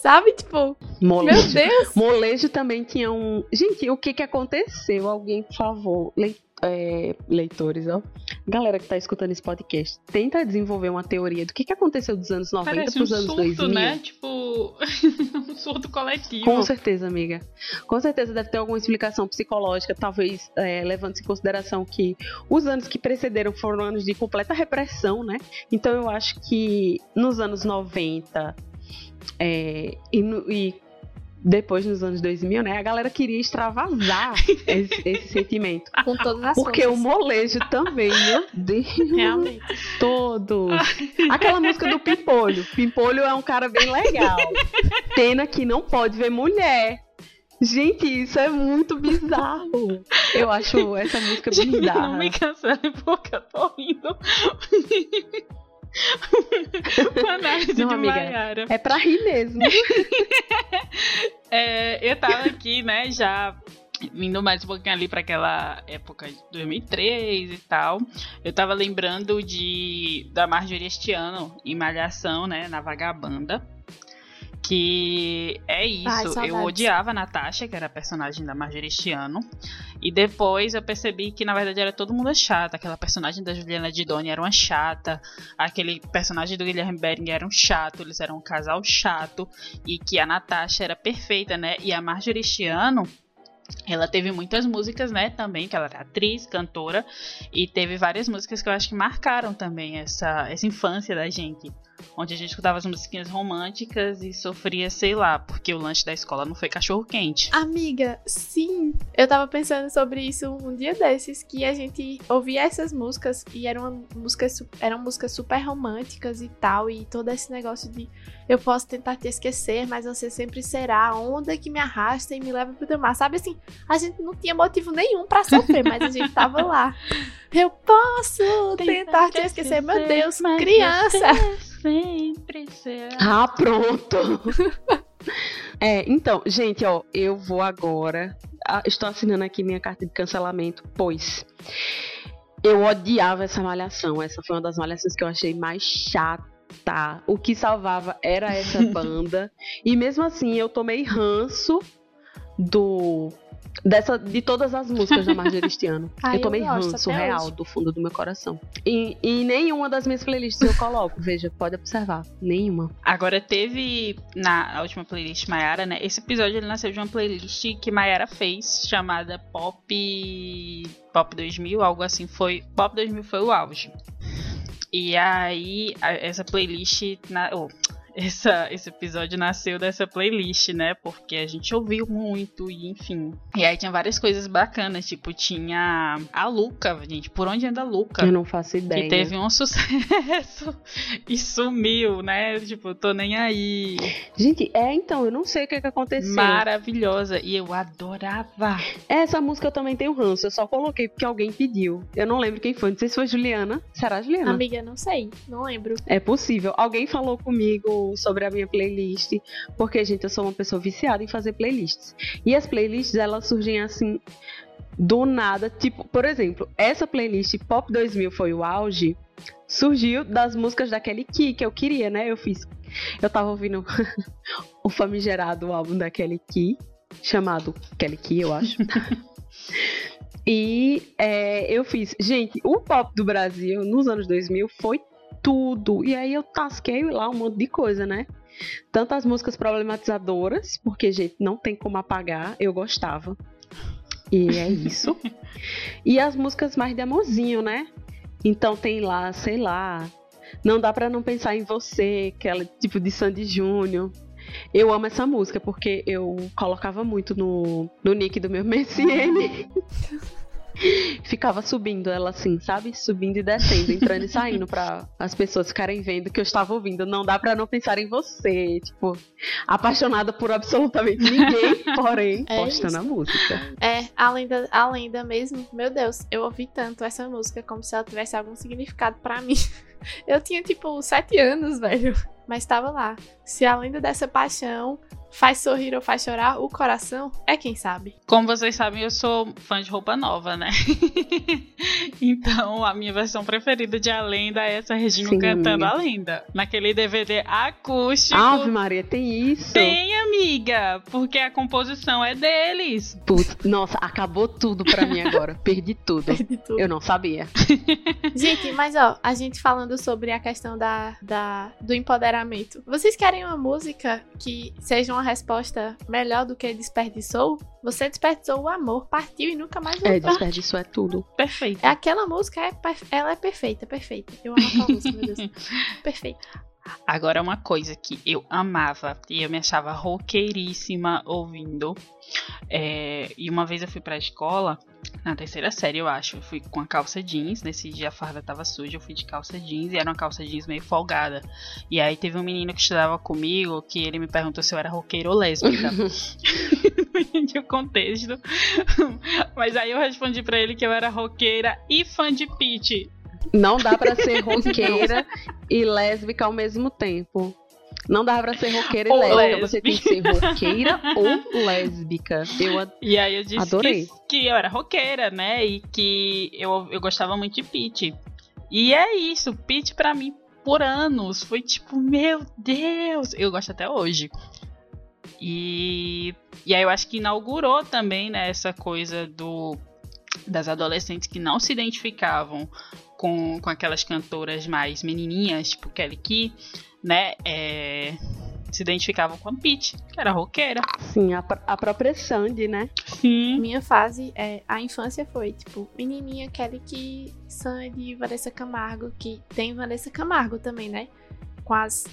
Sabe, tipo. Molejo. Meu Deus! Molejo também tinha um. Gente, o que que aconteceu? Alguém, por favor, é, leitores, ó. Galera que tá escutando esse podcast, tenta desenvolver uma teoria do que, que aconteceu dos anos 90 Parece pros um anos surto, 2000. né? Tipo, um surto coletivo. Com certeza, amiga. Com certeza deve ter alguma explicação psicológica, talvez é, levando em consideração que os anos que precederam foram anos de completa repressão, né? Então eu acho que nos anos 90 é, e, no, e depois nos anos 2000, né, a galera queria extravasar esse, esse, sentimento. Com todas as Porque forças. o molejo também, meu Deus. Realmente. Todos. Aquela música do Pimpolho. Pimpolho é um cara bem legal. Pena que não pode ver mulher. Gente, isso é muito bizarro. Eu acho essa música Gente, bizarra. Não me cancele porque eu tô rindo. Não, de amiga, Maiara. É pra rir mesmo. É, eu tava aqui, né, já indo mais um pouquinho ali para aquela época de 2003 e tal. Eu tava lembrando de da Marjorie este ano em Malhação, né, na Vagabanda. Que é isso, Ai, eu odiava a Natasha, que era a personagem da Marjorie este ano. E depois eu percebi que na verdade era todo mundo chata. Aquela personagem da Juliana Didoni era uma chata. Aquele personagem do Guilherme Bering era um chato. Eles eram um casal chato. E que a Natasha era perfeita, né? E a Marjorie este ano ela teve muitas músicas, né, também, que ela era atriz, cantora, e teve várias músicas que eu acho que marcaram também essa, essa infância da gente. Onde a gente escutava as musiquinhas românticas e sofria, sei lá, porque o lanche da escola não foi cachorro quente. Amiga, sim. Eu tava pensando sobre isso um dia desses, que a gente ouvia essas músicas e eram músicas, eram músicas super românticas e tal, e todo esse negócio de eu posso tentar te esquecer, mas você sempre será a onda que me arrasta e me leva pro teu mar. Sabe assim, a gente não tinha motivo nenhum para sofrer, mas a gente tava lá. Eu posso tentar te esquecer, meu Deus, criança. Sempre será. Ah, pronto. é, então, gente, ó, eu vou agora. ah, Estou assinando aqui minha carta de cancelamento, pois eu odiava essa malhação. Essa foi uma das malhações que eu achei mais chata. O que salvava era essa banda. e mesmo assim, eu tomei ranço do dessa de todas as músicas da Marjoristiano. Ai, eu tomei eu gosto ranço real hoje. do fundo do meu coração. E, e nenhuma das minhas playlists eu coloco, veja, pode observar, nenhuma. Agora teve na última playlist Maiara, né? Esse episódio ele nasceu de uma playlist que Maiara fez chamada Pop Pop 2000, algo assim. Foi Pop 2000 foi o auge. E aí essa playlist na, oh, essa, esse episódio nasceu dessa playlist, né? Porque a gente ouviu muito e enfim. E aí tinha várias coisas bacanas, tipo tinha a Luca, gente. Por onde anda a Luca? Eu não faço ideia. Que teve um sucesso e sumiu, né? Tipo, tô nem aí. Gente, é então, eu não sei o que, que aconteceu. Maravilhosa. E eu adorava. Essa música eu também tenho ranço, eu só coloquei porque alguém pediu. Eu não lembro quem foi, não sei se foi Juliana. Será Juliana? Amiga, não sei, não lembro. É possível. Alguém falou comigo sobre a minha playlist, porque, gente, eu sou uma pessoa viciada em fazer playlists. E as playlists, elas surgem assim, do nada. Tipo, por exemplo, essa playlist Pop 2000 foi o auge, surgiu das músicas da Kelly Key, que eu queria, né? Eu fiz. Eu tava ouvindo o famigerado álbum da Kelly Key, chamado Kelly Key, eu acho. E é, eu fiz, gente, o pop do Brasil nos anos 2000 foi tudo. E aí eu tasquei lá um monte de coisa, né? Tanto as músicas problematizadoras, porque, gente, não tem como apagar, eu gostava. E é isso. e as músicas mais de amorzinho, né? Então tem lá, sei lá. Não dá pra não pensar em você, aquela tipo de Sandy Júnior. Eu amo essa música porque eu colocava muito no, no nick do meu MSN. Ficava subindo ela assim, sabe? Subindo e descendo, entrando e saindo pra as pessoas ficarem vendo que eu estava ouvindo. Não dá pra não pensar em você. Tipo, apaixonada por absolutamente ninguém, porém, É postando isso. a música. É, a lenda, a lenda mesmo. Meu Deus, eu ouvi tanto essa música como se ela tivesse algum significado pra mim. Eu tinha tipo sete anos, velho. Mas tava lá. Se a lenda dessa paixão faz sorrir ou faz chorar, o coração é quem sabe. Como vocês sabem, eu sou fã de roupa nova, né? então, a minha versão preferida de A Lenda é essa Regina Sim, cantando. A Lenda. Naquele DVD acústico. Ave Maria, tem isso? Tem, amiga, porque a composição é deles. Putz, nossa, acabou tudo pra mim agora. Perdi tudo. De tudo. Eu não sabia. Gente, mas ó, a gente falando sobre a questão da, da, do empoderamento. Vocês querem uma música que seja uma resposta melhor do que desperdiçou? Você desperdiçou o amor, partiu e nunca mais É, voltou. desperdício é tudo. Perfeito. É aquela música, é, ela é perfeita, perfeita. Eu amo aquela música, meu Deus. Perfeita. Agora, uma coisa que eu amava e eu me achava roqueiríssima ouvindo. é, e uma vez eu fui pra escola, na terceira série, eu acho. Eu fui com a calça jeans. Nesse dia a farda tava suja, eu fui de calça jeans e era uma calça jeans meio folgada. E aí teve um menino que estudava comigo que ele me perguntou se eu era roqueira ou lésbica. não entendi o contexto. Mas aí eu respondi pra ele que eu era roqueira e fã de Peach. Não dá pra ser roqueira e lésbica ao mesmo tempo. Não dá pra ser roqueira e Ou lésbica. Você tem que ser lésbica. roqueira ou lésbica. Eu E aí eu disse Adorei. que, que eu era roqueira, né? E que eu, eu gostava muito de Pete. E é isso, Pete pra mim por anos foi tipo, meu Deus, eu gosto até hoje. E, e aí eu acho que inaugurou também né, essa coisa do das adolescentes que não se identificavam com, com aquelas cantoras mais menininhas, tipo Kelly Key, né? é, se identificavam com a Pete, que era roqueira. Sim, a, pr- a própria Sandy, né? Sim. Minha fase, é, a infância foi, tipo, menininha, Kelly que Sandy, Vanessa Camargo, que tem Vanessa Camargo também, né? com as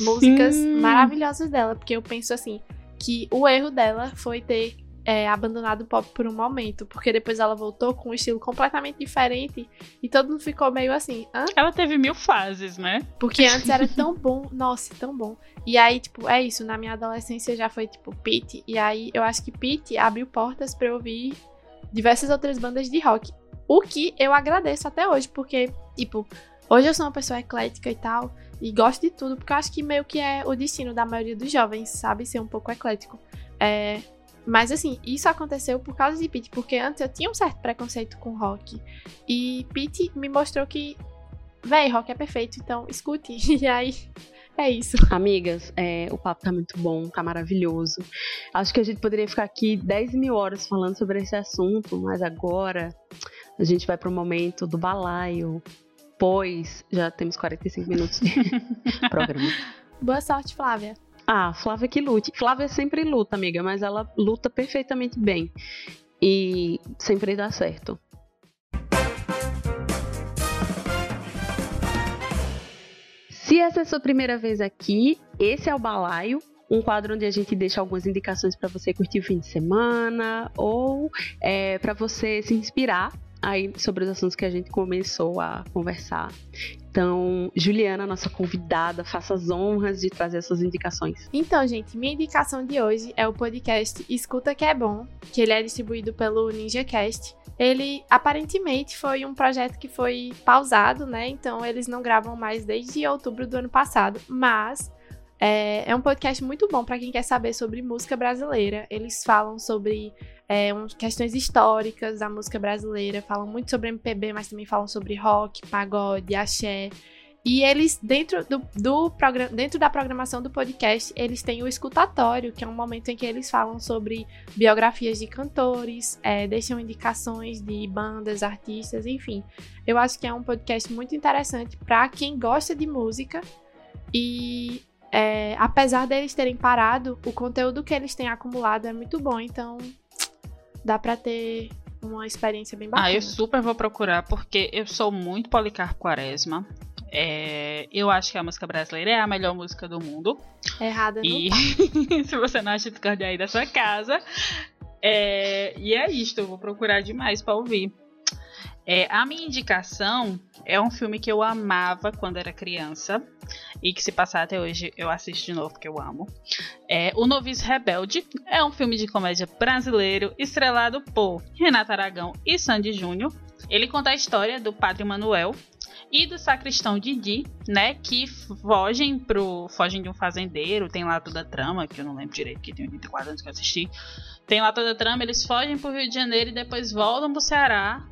músicas Sim. maravilhosas dela, porque eu penso assim, que o erro dela foi ter é, abandonado o pop por um momento, porque depois ela voltou com um estilo completamente diferente e todo mundo ficou meio assim, hã? Ela teve mil fases, né? Porque antes era tão bom, nossa, tão bom. E aí, tipo, é isso, na minha adolescência já foi, tipo, Pete. E aí, eu acho que Pete abriu portas pra eu ouvir diversas outras bandas de rock. O que eu agradeço até hoje, porque, tipo, hoje eu sou uma pessoa eclética e tal, e gosto de tudo, porque eu acho que meio que é o destino da maioria dos jovens, sabe? Ser um pouco eclético. É, mas assim, isso aconteceu por causa de Pete, porque antes eu tinha um certo preconceito com rock. E Pete me mostrou que, véi, rock é perfeito, então escute. E aí, é isso. Amigas, é, o papo tá muito bom, tá maravilhoso. Acho que a gente poderia ficar aqui 10 mil horas falando sobre esse assunto, mas agora a gente vai pro momento do balaio, pois já temos 45 minutos de programa. Boa sorte, Flávia. Ah, Flávia que lute. Flávia sempre luta, amiga, mas ela luta perfeitamente bem. E sempre dá certo. Se essa é a sua primeira vez aqui, esse é o Balaio, um quadro onde a gente deixa algumas indicações para você curtir o fim de semana ou é, para você se inspirar aí sobre os assuntos que a gente começou a conversar. Então, Juliana, nossa convidada, faça as honras de trazer essas indicações. Então, gente, minha indicação de hoje é o podcast Escuta Que É Bom, que ele é distribuído pelo NinjaCast. Ele, aparentemente, foi um projeto que foi pausado, né? Então, eles não gravam mais desde outubro do ano passado, mas é, é um podcast muito bom para quem quer saber sobre música brasileira. Eles falam sobre é, um, questões históricas da música brasileira, falam muito sobre MPB, mas também falam sobre rock, pagode, axé. E eles, dentro, do, do programa, dentro da programação do podcast, eles têm o escutatório, que é um momento em que eles falam sobre biografias de cantores, é, deixam indicações de bandas, artistas, enfim. Eu acho que é um podcast muito interessante para quem gosta de música e é, apesar deles terem parado, o conteúdo que eles têm acumulado é muito bom, então dá pra ter uma experiência bem bacana. Ah, eu super vou procurar, porque eu sou muito Policarpo Quaresma. É, eu acho que a música brasileira é a melhor música do mundo. Errada não E se você não acha discórdia aí da sua casa. É, e é isto, eu vou procurar demais pra ouvir. É, a minha indicação é um filme que eu amava quando era criança e que se passar até hoje eu assisto de novo porque eu amo. É O Noviço Rebelde é um filme de comédia brasileiro estrelado por Renata Aragão e Sandy Júnior. Ele conta a história do Padre Manuel e do sacristão Didi, né, que fogem pro fogem de um fazendeiro, tem lá toda a trama, que eu não lembro direito, que tem 84 anos que eu assisti. Tem lá toda a trama, eles fogem pro Rio de Janeiro e depois voltam pro Ceará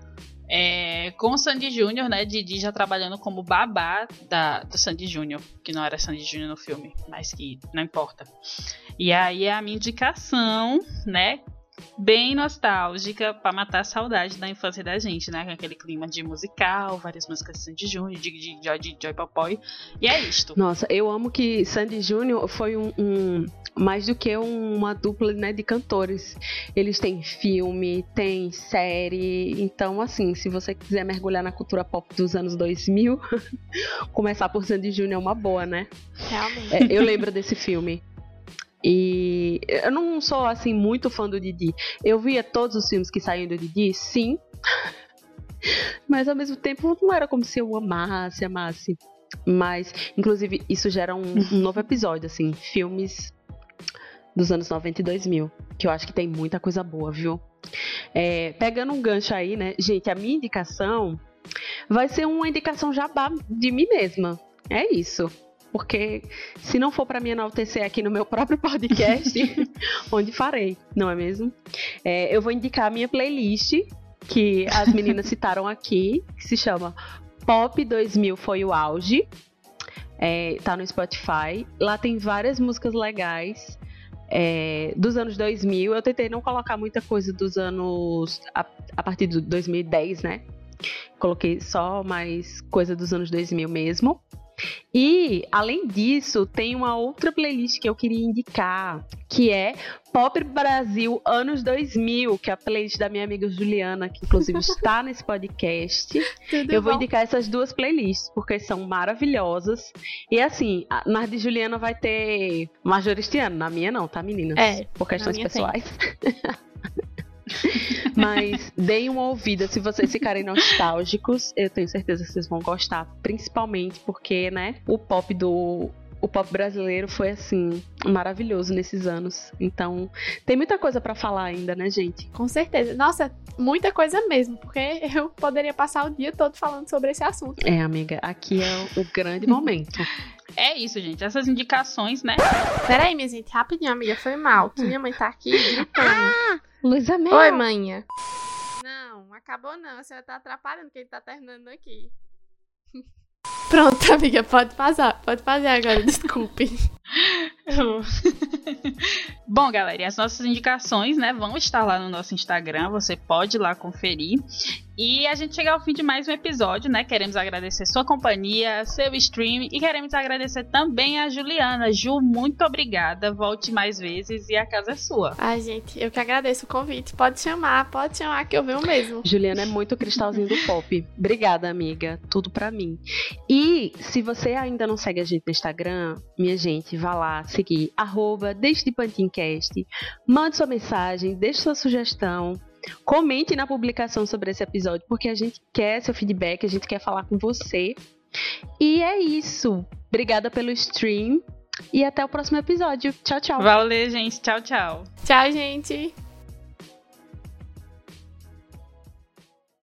é, com o Sandy Júnior, né? Didi já trabalhando como babá da, do Sandy Júnior, que não era Sandy Júnior no filme, mas que não importa. E aí a minha indicação, né? Bem nostálgica pra matar a saudade da infância da gente, né? Com aquele clima de musical, várias músicas de Sandy Júnior, de, de Joy, de Joy Popoy. E é isto. Nossa, eu amo que Sandy Júnior foi um, um- mais do que uma dupla né, de cantores. Eles têm filme, tem série. Então, assim, se você quiser mergulhar na cultura pop dos anos 2000, começar por Sandy Júnior é uma boa, né? Realmente. É, eu lembro desse filme. E eu não sou assim muito fã do Didi. Eu via todos os filmes que saíam do Didi, sim. Mas ao mesmo tempo não era como se eu amasse, amasse. Mas, inclusive, isso gera um, um novo episódio, assim, filmes dos anos 90 e 2000, que eu acho que tem muita coisa boa, viu? É, pegando um gancho aí, né? Gente, a minha indicação vai ser uma indicação jabá de mim mesma. É isso. Porque se não for pra me enaltecer aqui no meu próprio podcast, onde farei, não é mesmo? É, eu vou indicar a minha playlist, que as meninas citaram aqui, que se chama Pop 2000 Foi o Auge. É, tá no Spotify. Lá tem várias músicas legais. é, dos anos 2000, eu tentei não colocar muita coisa dos anos. a, a partir de 2010, né? Coloquei só mais coisa dos anos 2000 mesmo. E, além disso, tem uma outra playlist que eu queria indicar, que é Pop Brasil Anos 2000, que é a playlist da minha amiga Juliana, que inclusive está nesse podcast. Tudo eu vou bom? indicar essas duas playlists, porque são maravilhosas. E assim, a- na de Juliana vai ter Majoristiano, na minha não, tá, meninas? É, Por questões pessoais. Mas deem uma ouvida se vocês ficarem nostálgicos. Eu tenho certeza que vocês vão gostar. Principalmente porque, né, o pop do. O pop brasileiro foi assim, maravilhoso nesses anos. Então, tem muita coisa pra falar ainda, né, gente? Com certeza. Nossa, muita coisa mesmo, porque eu poderia passar o dia todo falando sobre esse assunto. É, amiga, aqui é o, o grande momento. É isso, gente. Essas indicações, né? Peraí, minha gente, rapidinho, amiga, foi mal. Que minha mãe tá aqui gritando. Luísa Mel. Oi, manhã. Não, acabou não. A senhora tá atrapalhando quem tá terminando aqui. Pronto, amiga, pode passar. Pode fazer agora, desculpe. Bom, galera, e as nossas indicações, né, vão estar lá no nosso Instagram, você pode ir lá conferir. E a gente chega ao fim de mais um episódio, né? Queremos agradecer sua companhia, seu stream e queremos agradecer também a Juliana. Ju, muito obrigada. Volte mais vezes e a casa é sua. Ai, gente, eu que agradeço o convite. Pode chamar, pode chamar que eu venho mesmo. Juliana é muito cristalzinho do pop. Obrigada, amiga. Tudo pra mim. E se você ainda não segue a gente no Instagram, minha gente, vá lá seguir arroba Deixe de Pantincast. Mande sua mensagem, deixe sua sugestão. Comente na publicação sobre esse episódio, porque a gente quer seu feedback, a gente quer falar com você. E é isso. Obrigada pelo stream e até o próximo episódio. Tchau, tchau. Valeu, gente. Tchau, tchau. Tchau, gente.